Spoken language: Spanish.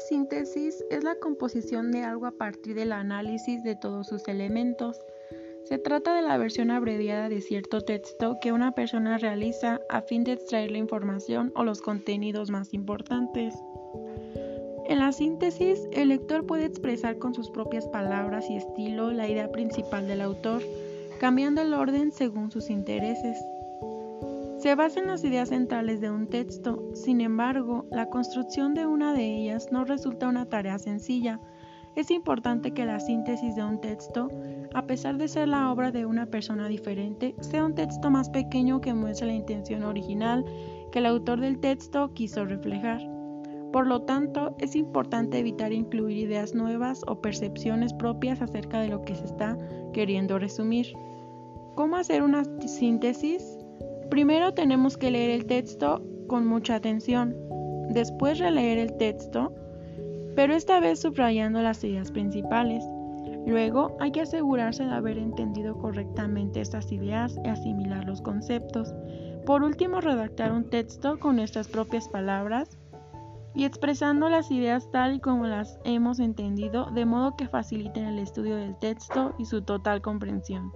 síntesis es la composición de algo a partir del análisis de todos sus elementos. Se trata de la versión abreviada de cierto texto que una persona realiza a fin de extraer la información o los contenidos más importantes. En la síntesis, el lector puede expresar con sus propias palabras y estilo la idea principal del autor, cambiando el orden según sus intereses. Se basa en las ideas centrales de un texto, sin embargo, la construcción de una de ellas no resulta una tarea sencilla. Es importante que la síntesis de un texto, a pesar de ser la obra de una persona diferente, sea un texto más pequeño que muestre la intención original que el autor del texto quiso reflejar. Por lo tanto, es importante evitar incluir ideas nuevas o percepciones propias acerca de lo que se está queriendo resumir. ¿Cómo hacer una síntesis? Primero tenemos que leer el texto con mucha atención, después releer el texto, pero esta vez subrayando las ideas principales. Luego hay que asegurarse de haber entendido correctamente estas ideas y asimilar los conceptos. Por último, redactar un texto con nuestras propias palabras y expresando las ideas tal y como las hemos entendido, de modo que faciliten el estudio del texto y su total comprensión.